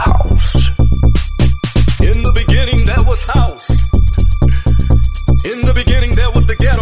house. In the beginning, there was house. In the beginning, there was the ghetto.